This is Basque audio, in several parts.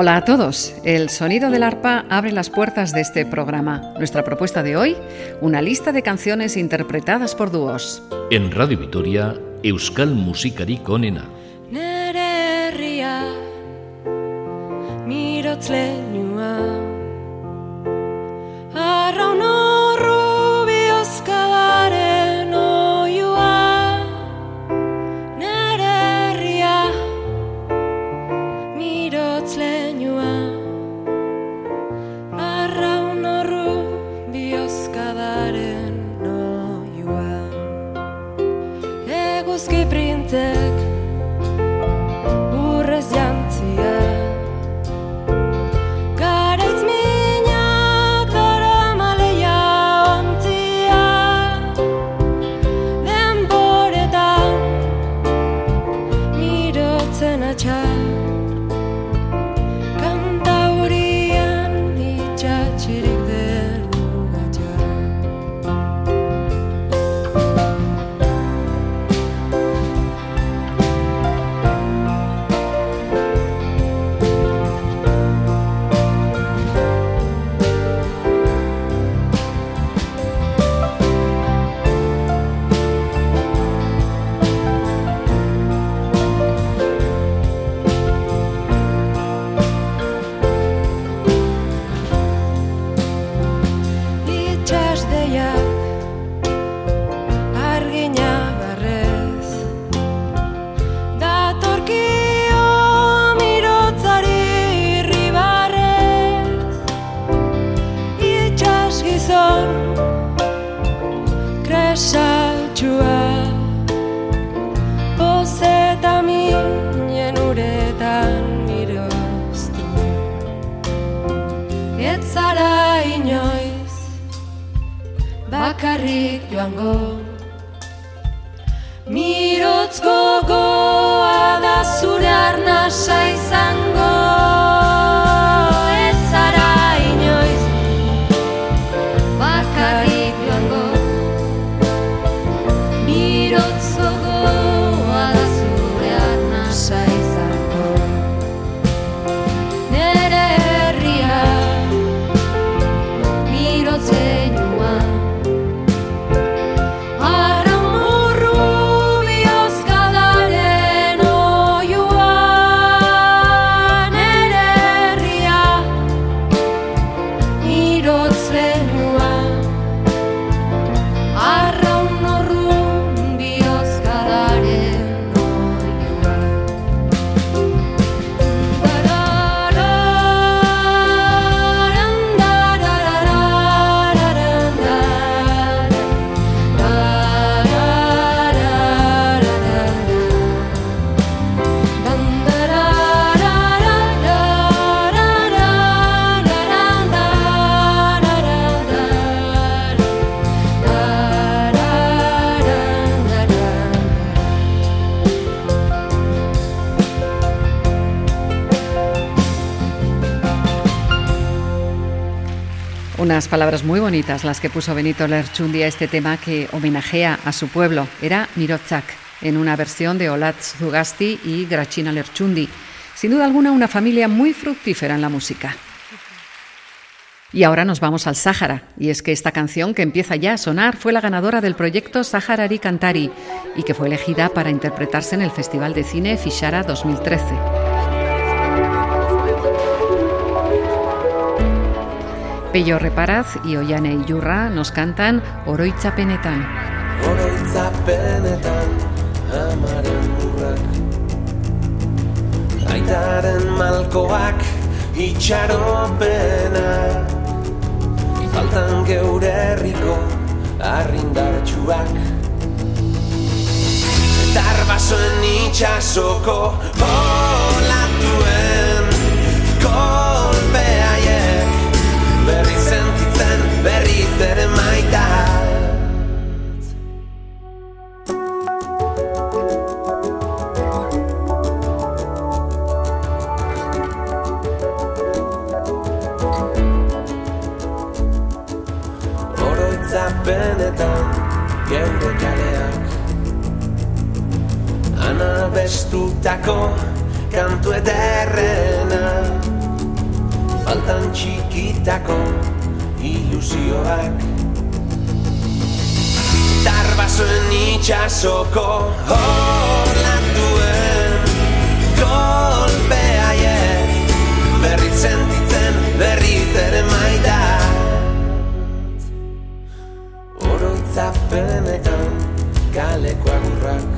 Hola a todos. El sonido del arpa abre las puertas de este programa. Nuestra propuesta de hoy, una lista de canciones interpretadas por dúos. En Radio Vitoria, Euskal Musikari Konena. Unas palabras muy bonitas las que puso Benito Lerchundi a este tema que homenajea a su pueblo. Era Mirotzak, en una versión de Olatz Zugasti y Grachina Lerchundi. Sin duda alguna, una familia muy fructífera en la música. Y ahora nos vamos al Sáhara, y es que esta canción que empieza ya a sonar fue la ganadora del proyecto Saharari Cantari y que fue elegida para interpretarse en el Festival de Cine Fishara 2013. Pello Reparaz y Ollane Iyurra nos cantan Oroitzapenetan. Oroitzapenetan amaren burrak. Aitaren malkoak itxaropena. Faltan geure herriko arrindartxuak Etar basoen itxasoko olatuen kolpea zer maita Oroitzapenetan geure kaleak Ana bestutako kantu ederrena. Hartan txikitako ilusioak. Tarbasoen itxasoko holatuen kolpeaiek Berriz sentitzen berriz ere maidat Oroitzapenetan kaleko agurrak.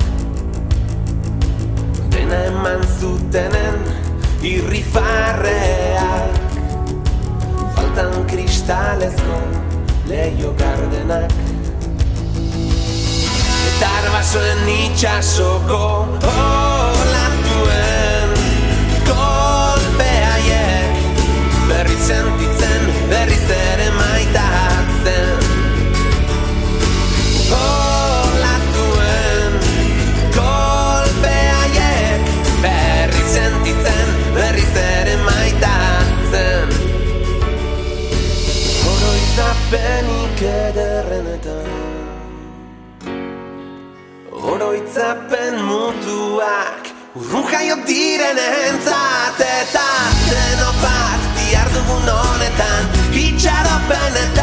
Dena eman zutenen irrifarreak Faltan kristalezko leio gardenak Eta arbasoen itxasoko olantuen kolpeaiek Berri sentitzen, berri zere maitatzen Oroitzapenik ederrenetan Oroitzapen mutuak Urrun jaio diren entzat Eta deno bat Diar dugun honetan Itxaropenetan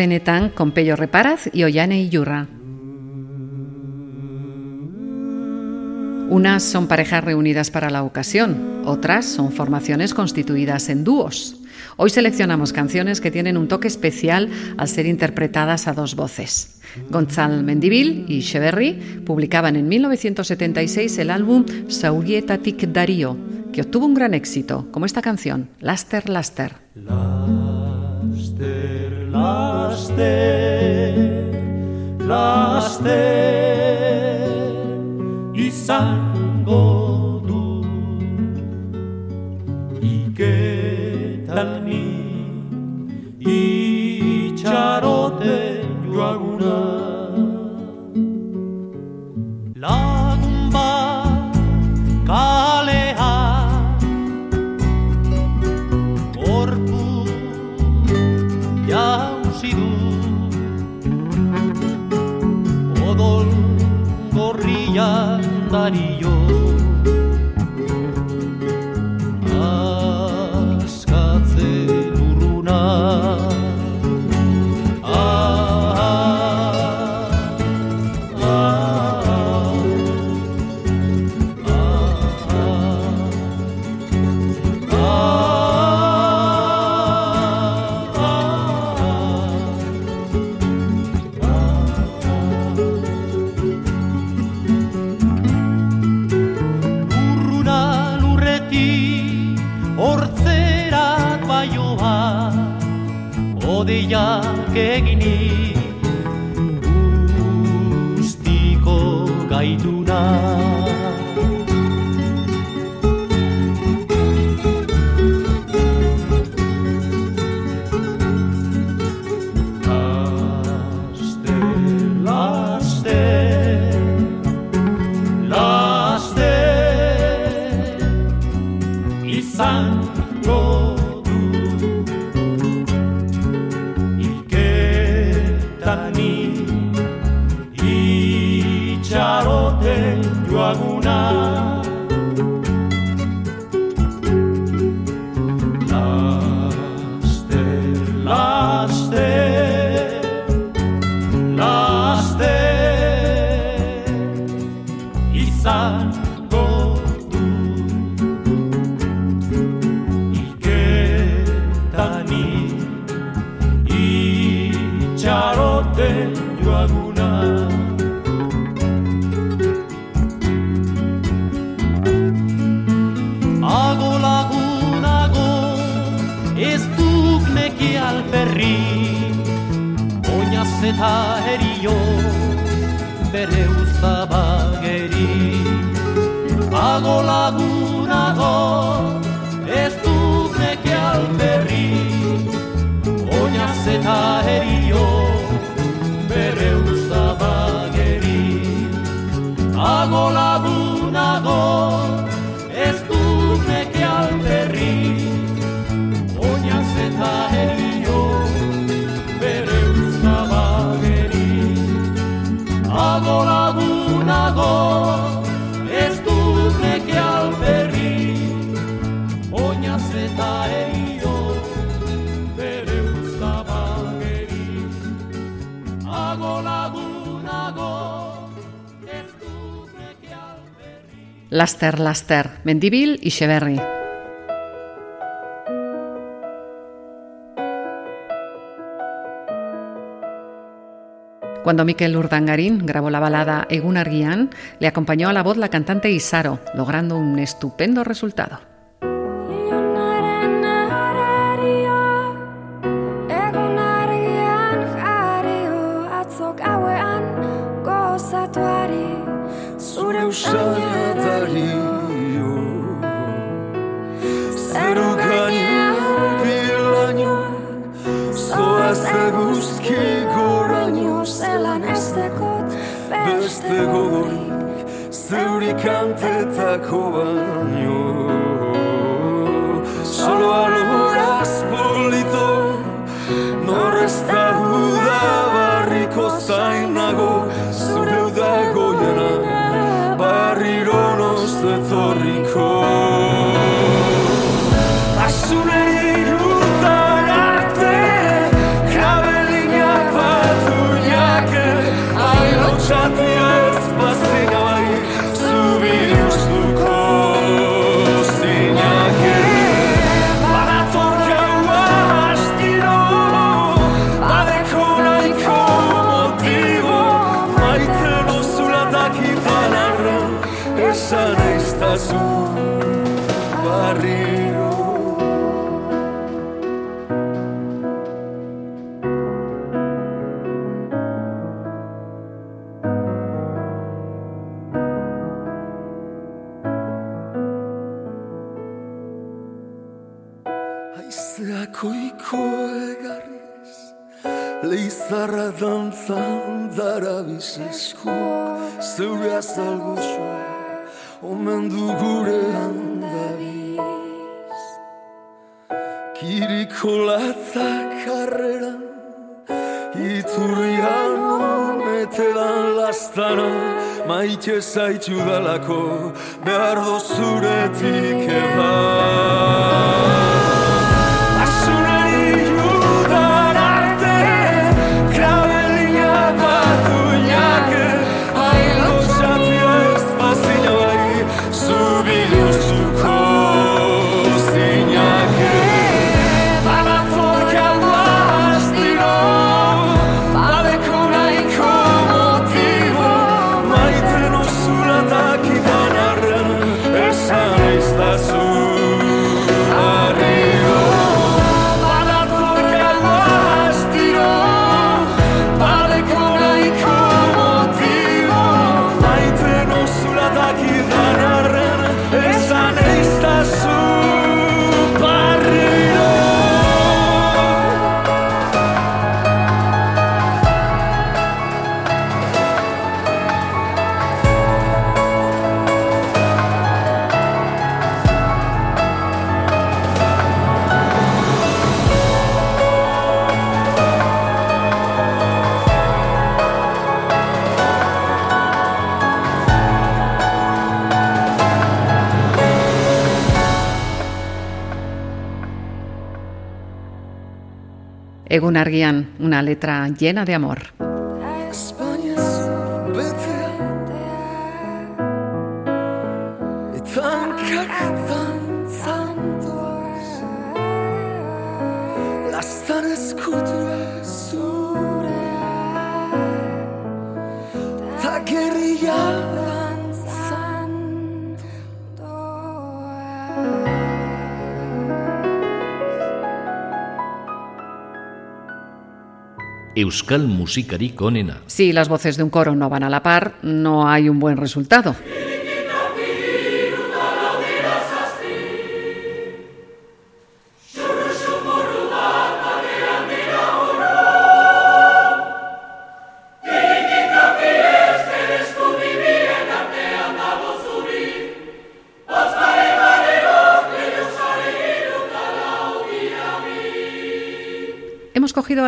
Oroitzapenetan con Pello Reparaz y Ollane Iyurra. Unas son parejas reunidas para la ocasión, otras son formaciones constituidas en dúos. Hoy seleccionamos canciones que tienen un toque especial al ser interpretadas a dos voces. Gonzal Mendivil y Cheverry publicaban en 1976 el álbum Saurietatik Darío, que obtuvo un gran éxito, como esta canción, Laster Laster. Laster, laster, laster izango du iketan ni itxarote joaguna. Lagun bat Mario. izango du Ilketani itxarote joaguna Ago lagunago ez duk neki alperri. Oinaz eta erio bere uzak laster-laster, Mendibil y Cheverry. Cuando Miquel Urdangarín grabó la balada Egun Arguian, le acompañó a la voz la cantante Isaro, logrando un estupendo resultado. cool. eskua Zeure azal gutxue Omen du gure handabiz Kiriko latza karreran Iturrian ometean lastana Maite zaitu dalako Behar dozuretik edan Egun argian, una letra llena de amor. Euskal. Si las voces de un coro no van a la par, no hay un buen resultado.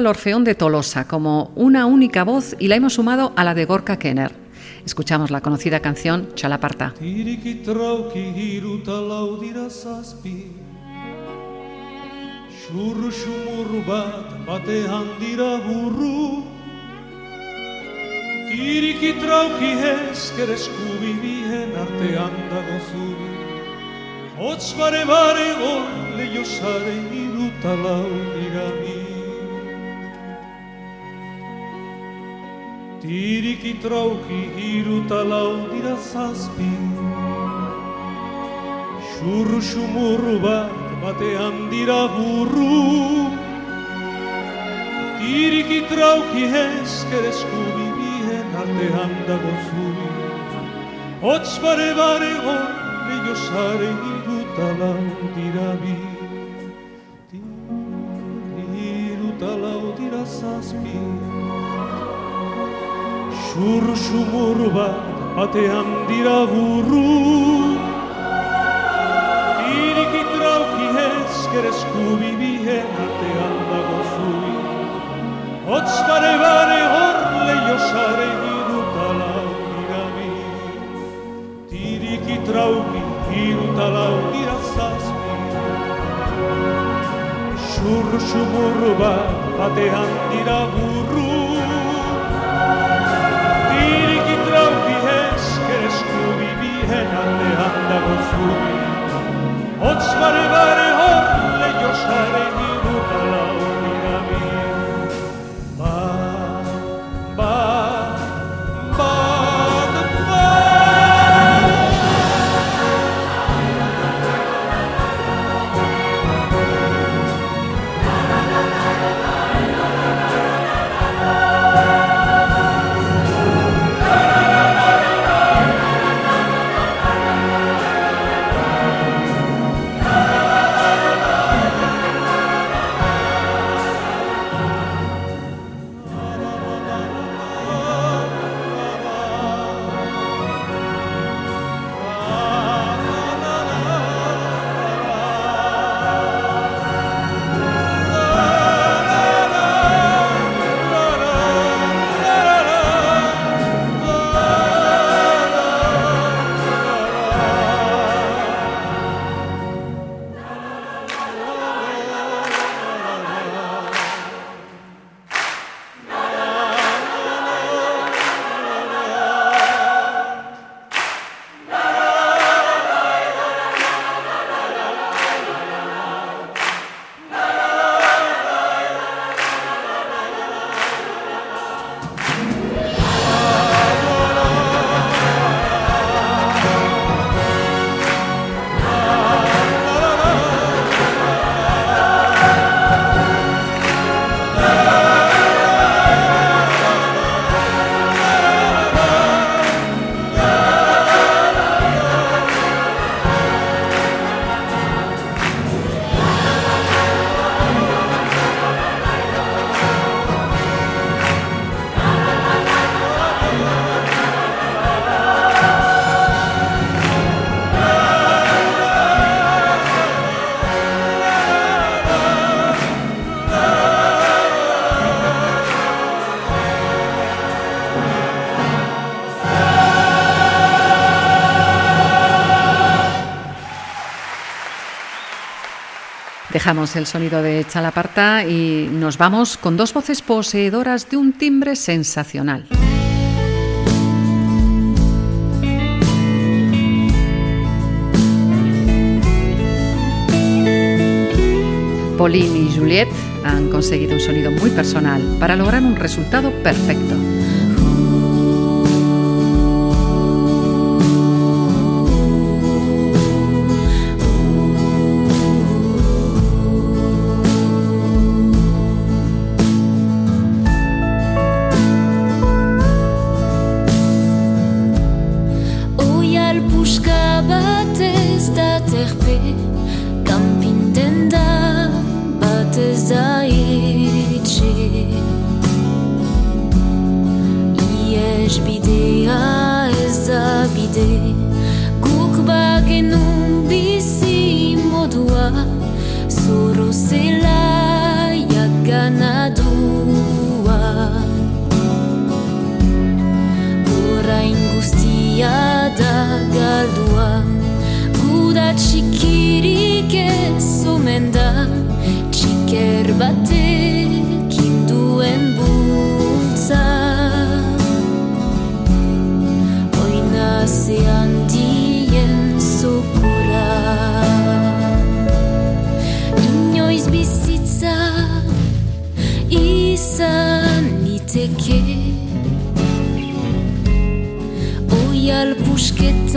Al Orfeón de Tolosa como una única voz y la hemos sumado a la de Gorka Kenner. Escuchamos la conocida canción Chalaparta. Xurru xumurru bat batean dira burru Tiriki trauki esker eskubibien artean dago zuri Hotz bare bare gon leio sare Tiriki trauki iruta lau dira zazpi. Xurru xumurru bat batean dira burru. Tiriki trauki esker eskubibien artean dago zuri. Hotz bare bare gon leio sare iruta lau dira bi. Iruta lau dira zazpi Xurru xumurru bat batean dira burru Tiriki trauki esker eskubibien artean dago zuri Hotz bare bare hor leio sare iruta lau dira bi Tiriki trauki iruta lau dira zazpi Xurru xumurru bat batean dira burru eskubibien artean dago zuri Hotz bare bare hor leio sare iruta lau Dejamos el sonido de Chalaparta y nos vamos con dos voces poseedoras de un timbre sensacional. Pauline y Juliette han conseguido un sonido muy personal para lograr un resultado perfecto.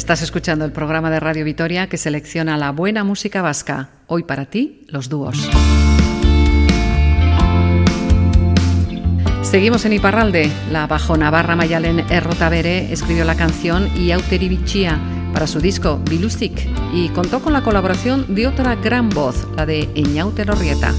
Estás escuchando el programa de Radio Vitoria que selecciona la buena música vasca. Hoy para ti, los dúos. Seguimos en Iparralde. La bajo navarra Mayalen Errotabere escribió la canción Iauteri para su disco Bilusik y contó con la colaboración de otra gran voz, la de Eñaute Lorrieta.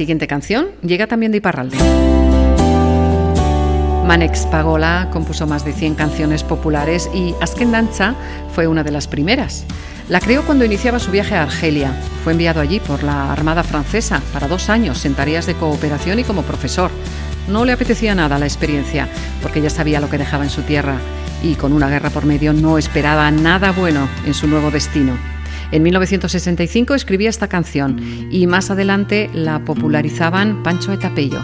Siguiente canción llega también de Iparralde. Manex Pagola compuso más de 100 canciones populares y Askendanza fue una de las primeras. La creó cuando iniciaba su viaje a Argelia. Fue enviado allí por la Armada Francesa para dos años en tareas de cooperación y como profesor. No le apetecía nada la experiencia, porque ya sabía lo que dejaba en su tierra y con una guerra por medio no esperaba nada bueno en su nuevo destino. En 1965 escribía esta canción y más adelante la popularizaban Pancho Etapello.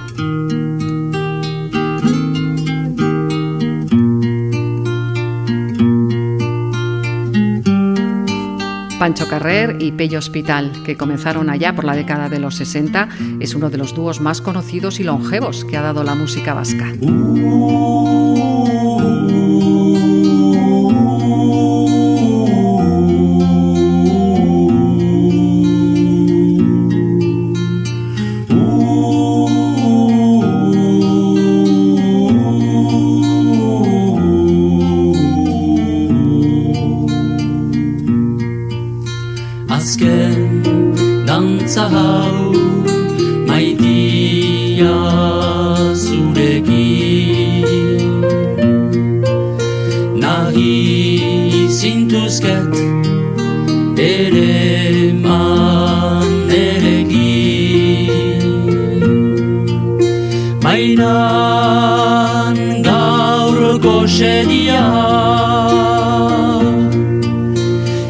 Pancho Carrer y Pello Hospital, que comenzaron allá por la década de los 60, es uno de los dúos más conocidos y longevos que ha dado la música vasca.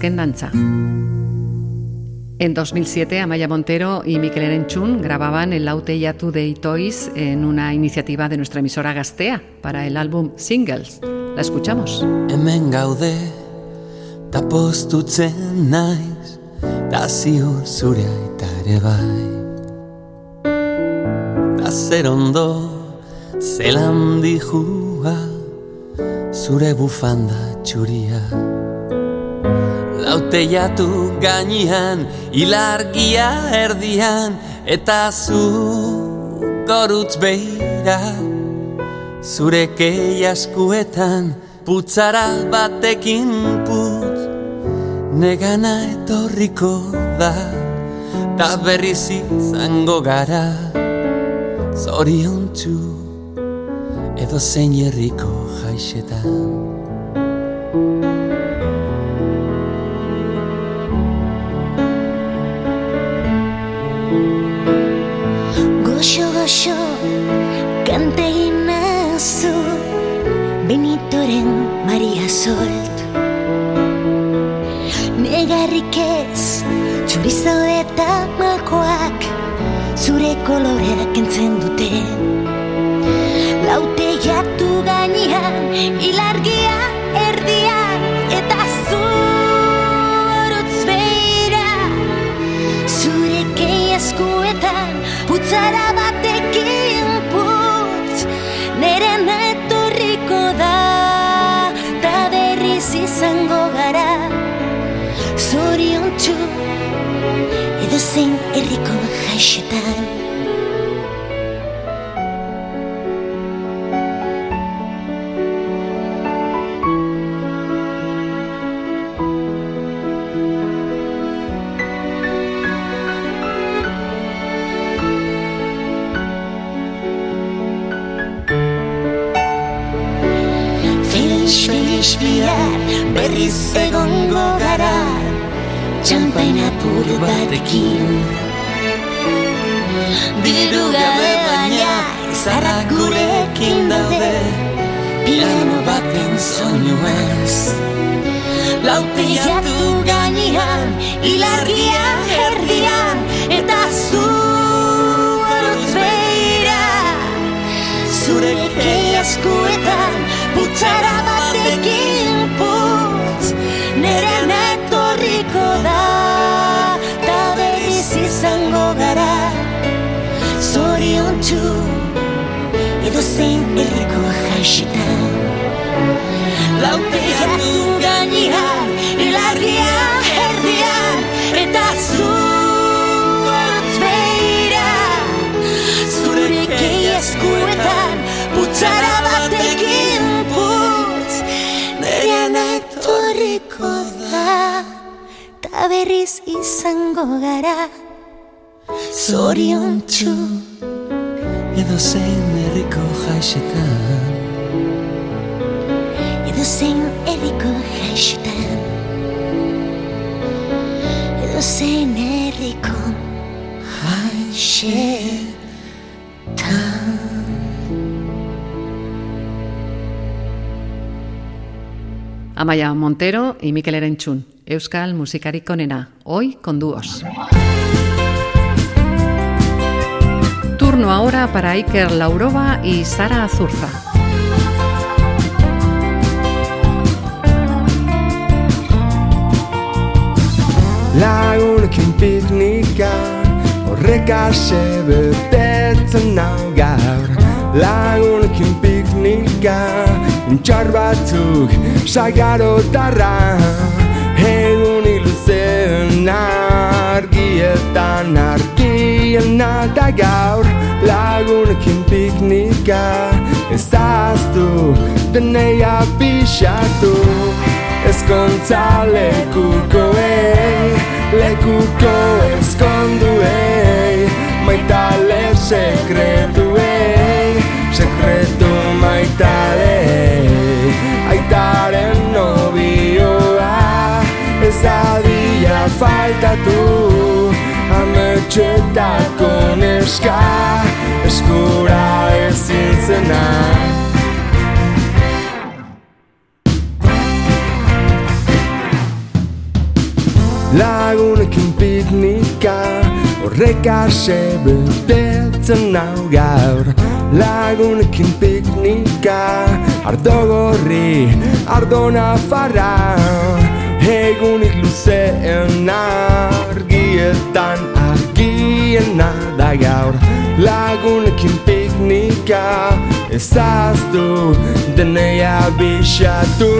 Asken Danza. En 2007, Amaya Montero y Miquel Erenchun grababan el Laute Yatu de Itois en una iniciativa de nuestra emisora Gastea para el álbum Singles. La escuchamos. Hemen gaude, ta postutzen naiz, da ziur zure aita ere bai. Da zer ondo, zelan dijua, zure bufanda txuria Laute jatu gainean, ilargia erdian Eta zu gorutz behira Zure keiaskuetan, putzara batekin put Negana etorriko da, ta berriz izango gara Zorion txu edo zein herriko jaixetan. Goxo, kante ginazu, Benitoren Maria Solt. Negarrik ez, txurizo eta malkoak, zure koloreak entzen dute. Laute jatu gainean, ilargia erdian, eta zurutz beira. Zure eskuetan, putzara batekin erriko jaixetan. berriz egongo gara Txampaina puru batekin Diru gabe baina Zarrak gurekin daude. Piano baten soinu ez Laute jatu gainean Ilargia herdian Eta zu arutz beira Zure eskuetan Putzara Edo zein erriko jaixetan Laute jatu gainean Ilargia herdian Eta zu gortz beira Zure eskuetan batekin putz. Nerean etorriko da Ta berriz izango gara. Zorion txu Edo zein herriko jaixetan. Edo zein herriko jaixetan. Edo zein herriko jaixetan. Amaya Montero y Mikel Erenchun, Euskal musikarik onena, hoy con dúos. Turno ahora para Iker Laurova y Sara Azurza. Lagunekin piknika Horrek ase betetzen nau gaur Lagunekin piknika Intxar batzuk sagarotarra Egun iluzen argietan argiena da gaur Lagunekin piknika. Ezaztu deneia pixatu Ezkontza lekukoei, lekuko ezkonduei. Maitale sekretuei, sekretu maitalei Aitaren nobioa, ez dadila faltatu Ametxetako neska, eskura ezin zena Lagunekin piknika Horrek ase betetzen nau gaur. Lagunekin piknika Ardo gorri, ardo nafarra. Egunik luzeen argietan argiena da gaur Lagunekin piknika ezaztu denei abixatu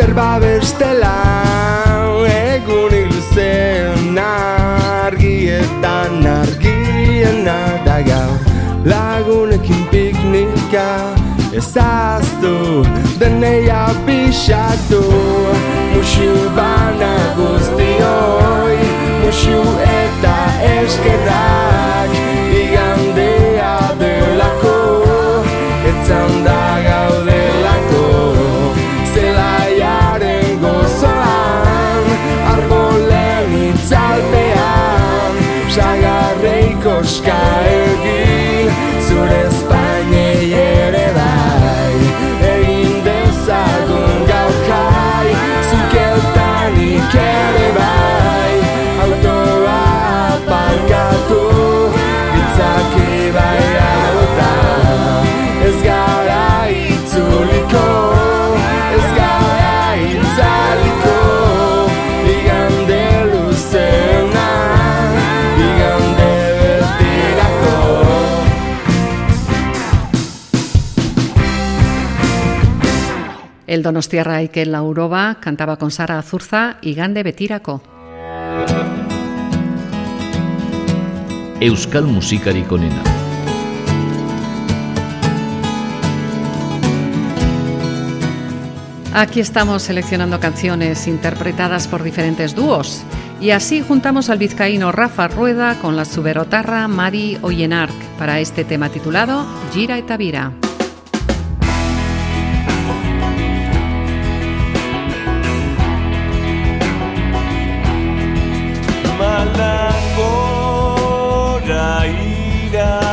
Zerba bestela Egunik luzean Argietan argien da gaur. Lagunekin piknika Ezaztu denei abixatu Musu bana El donostiarra Ikel Lauroba cantaba con Sara Azurza y Gande Betirako. Euskal musikarik onena. Aquí estamos seleccionando canciones interpretadas por diferentes dúos. Y así juntamos al vizcaíno Rafa Rueda con la suberotarra Mari Oyenark para este tema titulado Gira eta Vira.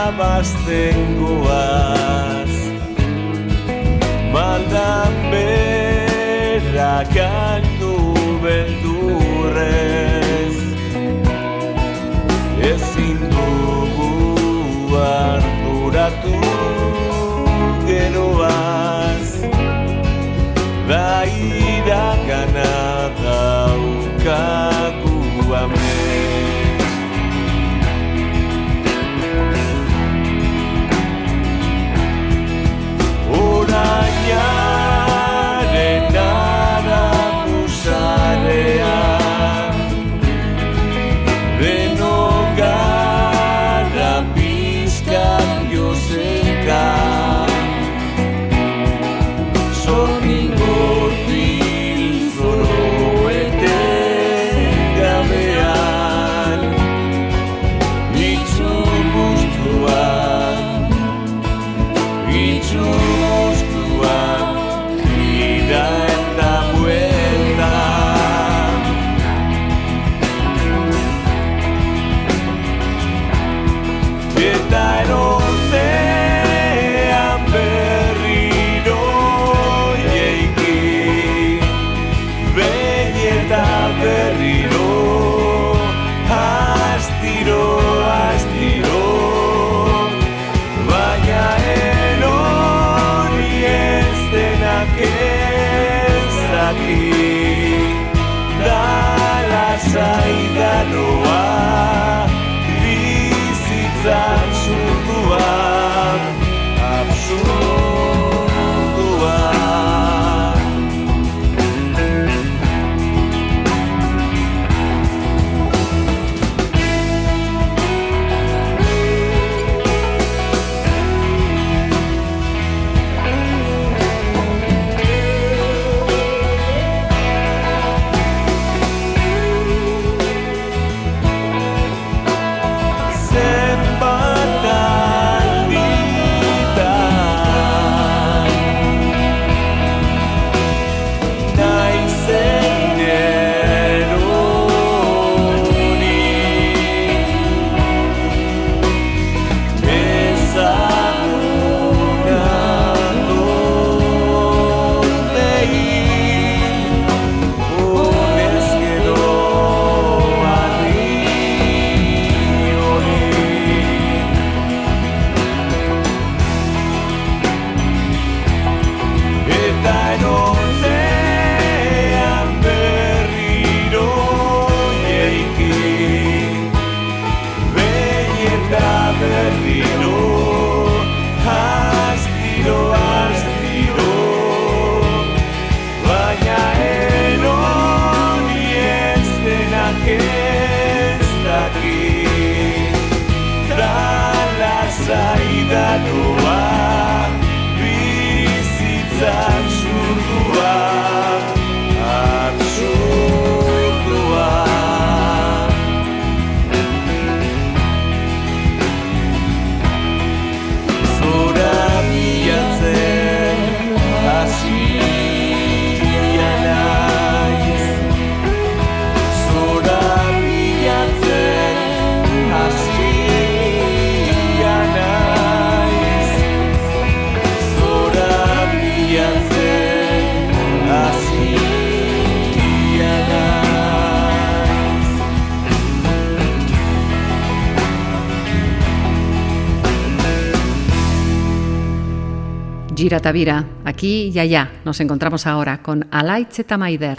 Irabazten goaz Maldan berra kantu beldurrez. Ezin dugu arduratu Gira Tavira, aquí y allá. Nos encontramos ahora con Alaitz eta Maider.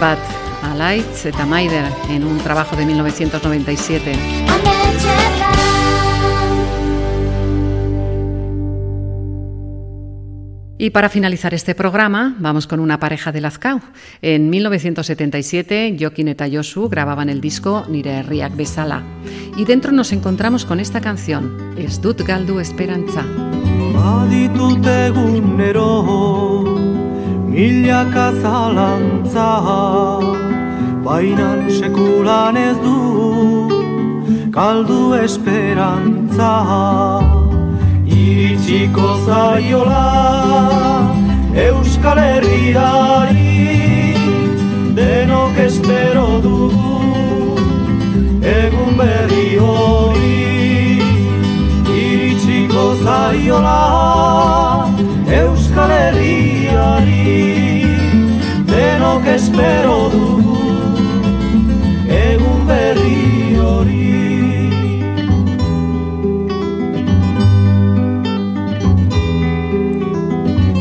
Bat, Alaitz eta Maider, en un trabajo de 1997. Ametxeka Y para finalizar este programa, vamos con una pareja de Lazcao. En 1977, Jokin eta Josu grababan el disco Nire Herriak Bezala. Y dentro nos encontramos con esta canción, Ez dut galdu esperantza. Milaka zalantza Bainan sekulan ez du galdu esperantza. Iritsiko zaiola Euskal Herriari Denok espero dugu Egun berri hori. Iritsiko zaiola Euskal Herriari denok espero dugu egun berri hori.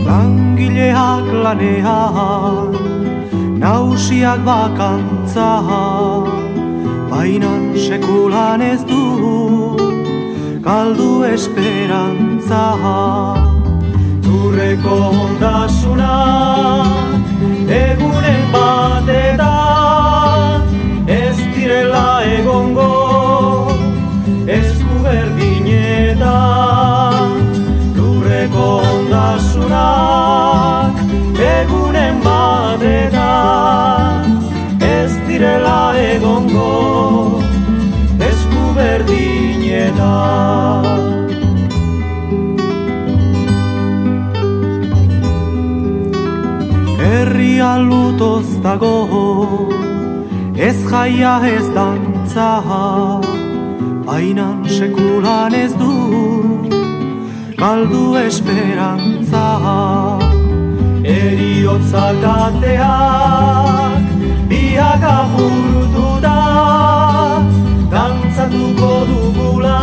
Langileak lanean nausiak bakantza Bainan sekulan ez du galdu esperantza. Durreko ondasuna dago. Ez jaia ez dantza bainan sekulan ez du galdu esperantza. Eriotzak ateak biak apurtu da dantzatuko dugula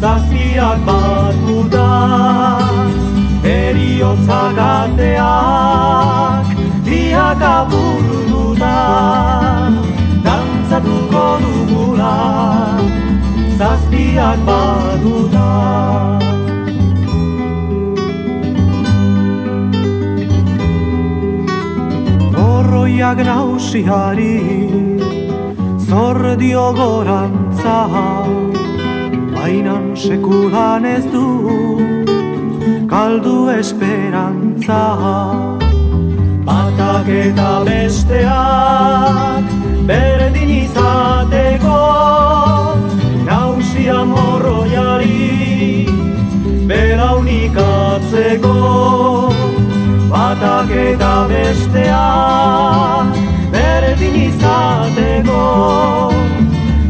zazpiak batuta eriotzak ateak biak apurtu da dantzatuko dugula zazpiak batuta Horroiak nausiari zor dio gorantza Bainan sekulan ez du galdu esperantza Batak eta besteak berdin izateko. Nausia morroiari belaunik atzeko. Batak eta besteak berdin izateko.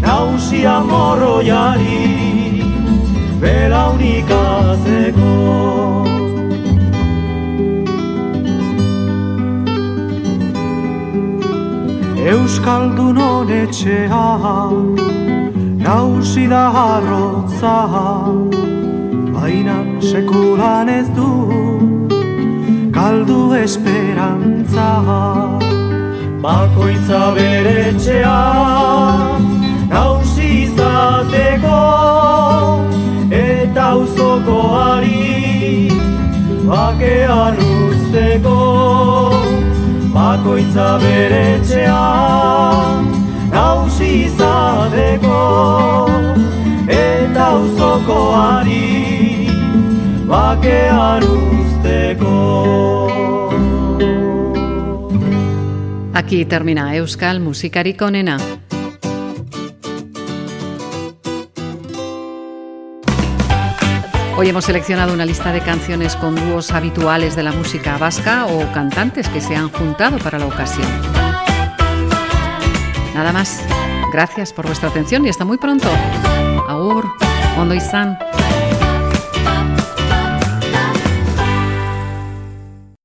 Nausia morroiari Euskaldun honetxea Nausi da harrotza. Baina sekulan ez du Galdu esperantza. Bakoitza bere etxea Nausi izateko Eta uzokoari Bakean usteko bakoitza bere etxean nausi izateko eta uzokoari bakean usteko. Aquí termina Euskal Musikarik onena. Hoy hemos seleccionado una lista de canciones con dúos habituales de la música vasca o cantantes que se han juntado para la ocasión. Nada más. Gracias por vuestra atención y hasta muy pronto. Agur, Ondo.